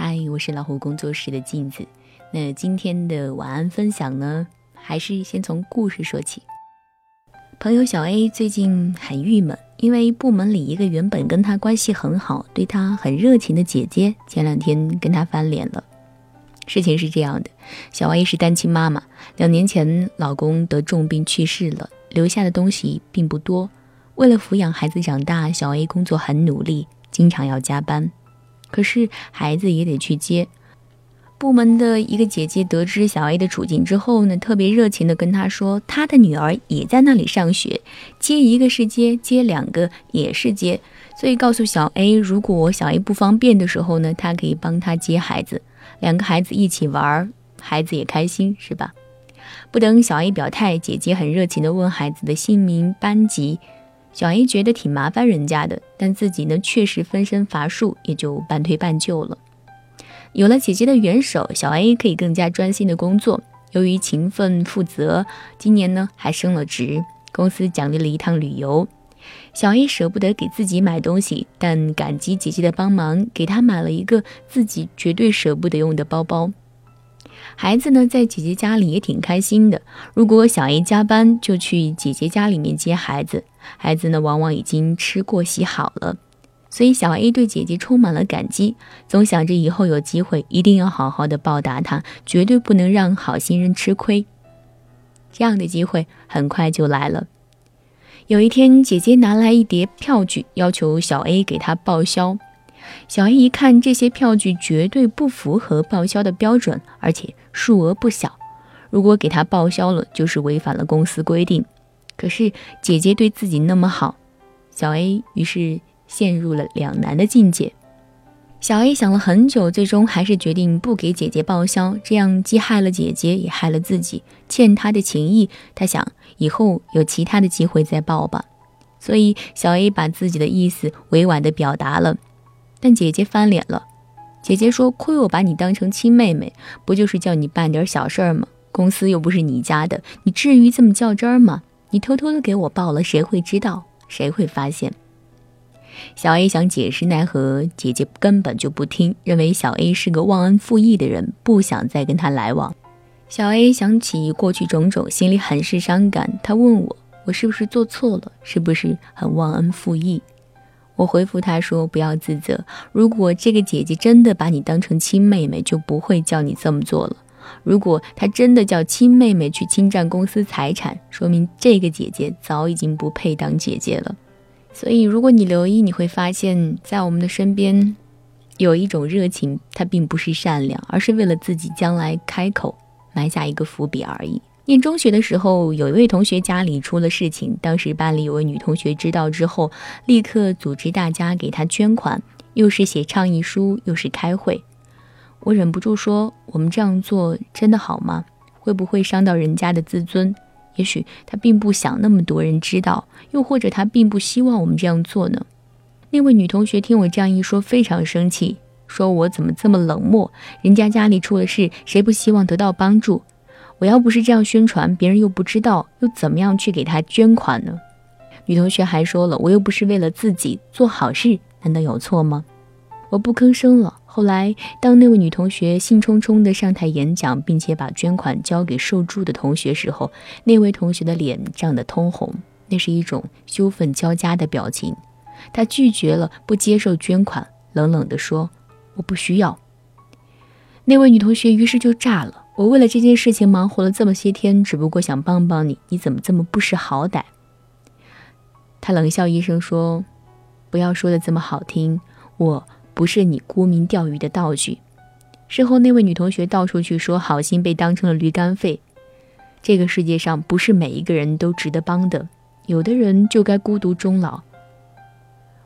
嗨，我是老虎工作室的镜子。那今天的晚安分享呢，还是先从故事说起。朋友小 A 最近很郁闷，因为部门里一个原本跟他关系很好、对他很热情的姐姐，前两天跟他翻脸了。事情是这样的，小 A 是单亲妈妈，两年前老公得重病去世了，留下的东西并不多。为了抚养孩子长大，小 A 工作很努力，经常要加班。可是孩子也得去接。部门的一个姐姐得知小 A 的处境之后呢，特别热情的跟她说，她的女儿也在那里上学，接一个是接，接两个也是接，所以告诉小 A，如果小 A 不方便的时候呢，她可以帮他接孩子，两个孩子一起玩，孩子也开心，是吧？不等小 A 表态，姐姐很热情的问孩子的姓名、班级。小 A 觉得挺麻烦人家的，但自己呢确实分身乏术，也就半推半就了。有了姐姐的援手，小 A 可以更加专心的工作。由于勤奋负责，今年呢还升了职，公司奖励了一趟旅游。小 A 舍不得给自己买东西，但感激姐姐的帮忙，给她买了一个自己绝对舍不得用的包包。孩子呢在姐姐家里也挺开心的。如果小 A 加班，就去姐姐家里面接孩子。孩子呢，往往已经吃过洗好了，所以小 A 对姐姐充满了感激，总想着以后有机会一定要好好的报答她，绝对不能让好心人吃亏。这样的机会很快就来了。有一天，姐姐拿来一叠票据，要求小 A 给她报销。小 A 一看，这些票据绝对不符合报销的标准，而且数额不小，如果给他报销了，就是违反了公司规定。可是姐姐对自己那么好，小 A 于是陷入了两难的境界。小 A 想了很久，最终还是决定不给姐姐报销，这样既害了姐姐，也害了自己，欠她的情谊。他想以后有其他的机会再报吧。所以小 A 把自己的意思委婉地表达了，但姐姐翻脸了。姐姐说：“亏我把你当成亲妹妹，不就是叫你办点小事儿吗？公司又不是你家的，你至于这么较真儿吗？”你偷偷的给我报了，谁会知道？谁会发现？小 A 想解释，奈何姐姐根本就不听，认为小 A 是个忘恩负义的人，不想再跟他来往。小 A 想起过去种种，心里很是伤感。他问我，我是不是做错了？是不是很忘恩负义？我回复他说，不要自责。如果这个姐姐真的把你当成亲妹妹，就不会叫你这么做了。如果她真的叫亲妹妹去侵占公司财产，说明这个姐姐早已经不配当姐姐了。所以，如果你留意，你会发现在我们的身边，有一种热情，它并不是善良，而是为了自己将来开口埋下一个伏笔而已。念中学的时候，有一位同学家里出了事情，当时班里有位女同学知道之后，立刻组织大家给她捐款，又是写倡议书，又是开会。我忍不住说：“我们这样做真的好吗？会不会伤到人家的自尊？也许他并不想那么多人知道，又或者他并不希望我们这样做呢？”那位女同学听我这样一说，非常生气，说我怎么这么冷漠？人家家里出了事，谁不希望得到帮助？我要不是这样宣传，别人又不知道，又怎么样去给他捐款呢？女同学还说了：“我又不是为了自己做好事，难道有错吗？”我不吭声了。后来，当那位女同学兴冲冲地上台演讲，并且把捐款交给受助的同学时候，那位同学的脸涨得通红，那是一种羞愤交加的表情。他拒绝了，不接受捐款，冷冷地说：“我不需要。”那位女同学于是就炸了：“我为了这件事情忙活了这么些天，只不过想帮帮你，你怎么这么不识好歹？”他冷笑一声说：“不要说的这么好听，我。”不是你沽名钓誉的道具。事后，那位女同学到处去说好心被当成了驴肝肺。这个世界上不是每一个人都值得帮的，有的人就该孤独终老。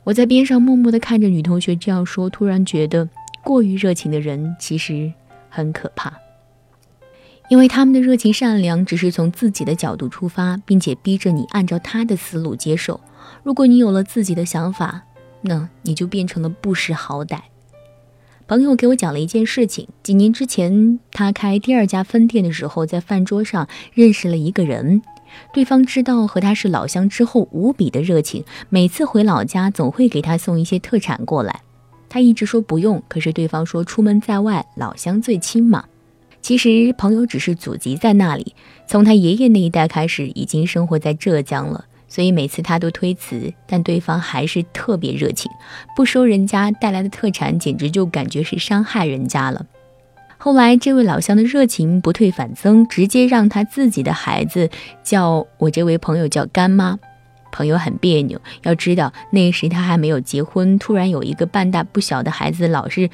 我在边上默默地看着女同学这样说，突然觉得过于热情的人其实很可怕，因为他们的热情善良只是从自己的角度出发，并且逼着你按照他的思路接受。如果你有了自己的想法，那你就变成了不识好歹。朋友给我讲了一件事情：几年之前，他开第二家分店的时候，在饭桌上认识了一个人。对方知道和他是老乡之后，无比的热情，每次回老家总会给他送一些特产过来。他一直说不用，可是对方说出门在外，老乡最亲嘛。其实朋友只是祖籍在那里，从他爷爷那一代开始已经生活在浙江了，所以每次他都推辞，但对方还是特别热情，不收人家带来的特产，简直就感觉是伤害人家了。后来这位老乡的热情不退反增，直接让他自己的孩子叫我这位朋友叫干妈。朋友很别扭，要知道那时他还没有结婚，突然有一个半大不小的孩子，老是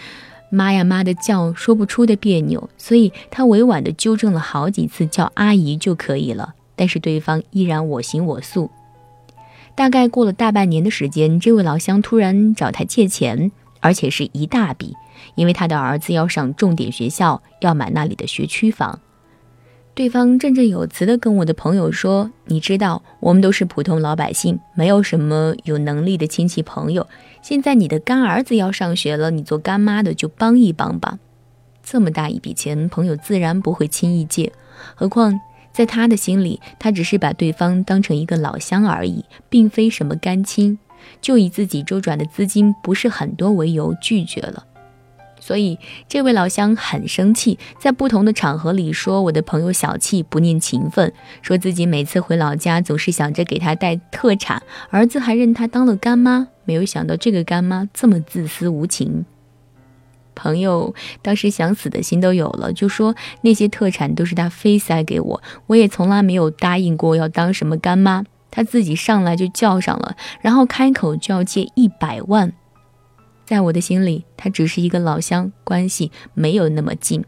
妈呀妈的叫，说不出的别扭，所以他委婉的纠正了好几次，叫阿姨就可以了。但是对方依然我行我素。大概过了大半年的时间，这位老乡突然找他借钱，而且是一大笔，因为他的儿子要上重点学校，要买那里的学区房。对方振振有词地跟我的朋友说：“你知道，我们都是普通老百姓，没有什么有能力的亲戚朋友。现在你的干儿子要上学了，你做干妈的就帮一帮吧。这么大一笔钱，朋友自然不会轻易借。何况在他的心里，他只是把对方当成一个老乡而已，并非什么干亲，就以自己周转的资金不是很多为由拒绝了。”所以，这位老乡很生气，在不同的场合里说我的朋友小气、不念情分，说自己每次回老家总是想着给他带特产，儿子还认他当了干妈。没有想到这个干妈这么自私无情。朋友当时想死的心都有了，就说那些特产都是他非塞给我，我也从来没有答应过要当什么干妈，他自己上来就叫上了，然后开口就要借一百万。在我的心里，他只是一个老乡，关系没有那么近。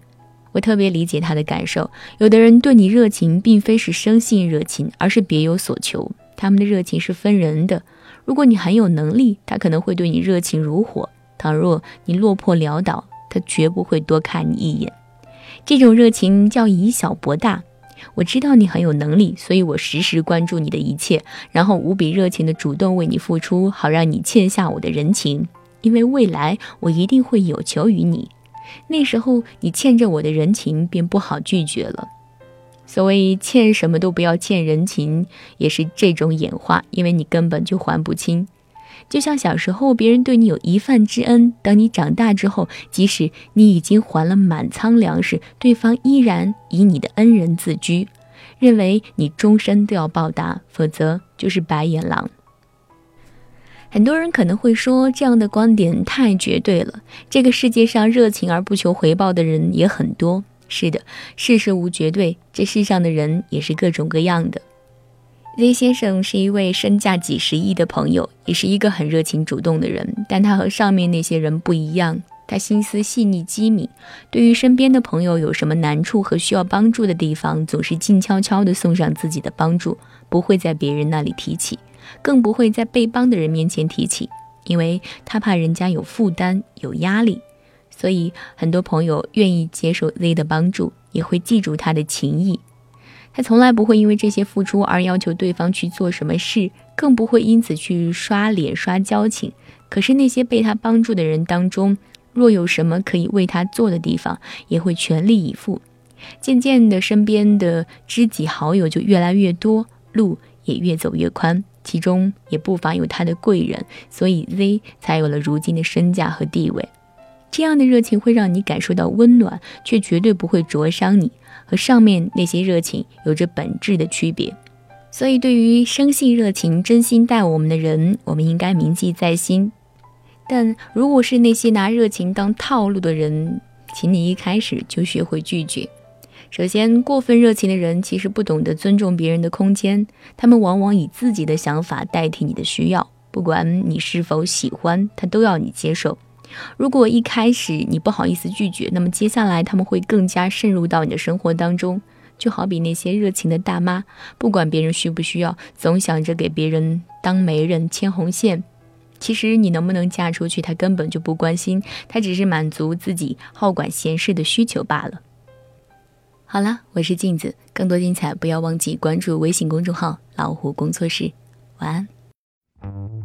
我特别理解他的感受。有的人对你热情，并非是生性热情，而是别有所求。他们的热情是分人的。如果你很有能力，他可能会对你热情如火；倘若你落魄潦倒，他绝不会多看你一眼。这种热情叫以小博大。我知道你很有能力，所以我时时关注你的一切，然后无比热情地主动为你付出，好让你欠下我的人情。因为未来我一定会有求于你，那时候你欠着我的人情便不好拒绝了。所谓欠什么都不要欠人情，也是这种演化，因为你根本就还不清。就像小时候别人对你有一饭之恩，等你长大之后，即使你已经还了满仓粮食，对方依然以你的恩人自居，认为你终身都要报答，否则就是白眼狼。很多人可能会说，这样的观点太绝对了。这个世界上热情而不求回报的人也很多。是的，世事无绝对，这世上的人也是各种各样的。Z 先生是一位身价几十亿的朋友，也是一个很热情主动的人。但他和上面那些人不一样，他心思细腻机敏，对于身边的朋友有什么难处和需要帮助的地方，总是静悄悄地送上自己的帮助，不会在别人那里提起。更不会在被帮的人面前提起，因为他怕人家有负担、有压力。所以很多朋友愿意接受 Z 的帮助，也会记住他的情谊。他从来不会因为这些付出而要求对方去做什么事，更不会因此去刷脸、刷交情。可是那些被他帮助的人当中，若有什么可以为他做的地方，也会全力以赴。渐渐的，身边的知己好友就越来越多，路也越走越宽。其中也不乏有他的贵人，所以 Z 才有了如今的身价和地位。这样的热情会让你感受到温暖，却绝对不会灼伤你。和上面那些热情有着本质的区别。所以，对于生性热情、真心待我们的人，我们应该铭记在心。但如果是那些拿热情当套路的人，请你一开始就学会拒绝。首先，过分热情的人其实不懂得尊重别人的空间，他们往往以自己的想法代替你的需要，不管你是否喜欢，他都要你接受。如果一开始你不好意思拒绝，那么接下来他们会更加渗入到你的生活当中。就好比那些热情的大妈，不管别人需不需要，总想着给别人当媒人牵红线。其实你能不能嫁出去，他根本就不关心，他只是满足自己好管闲事的需求罢了。好了，我是镜子，更多精彩不要忘记关注微信公众号“老虎工作室”。晚安。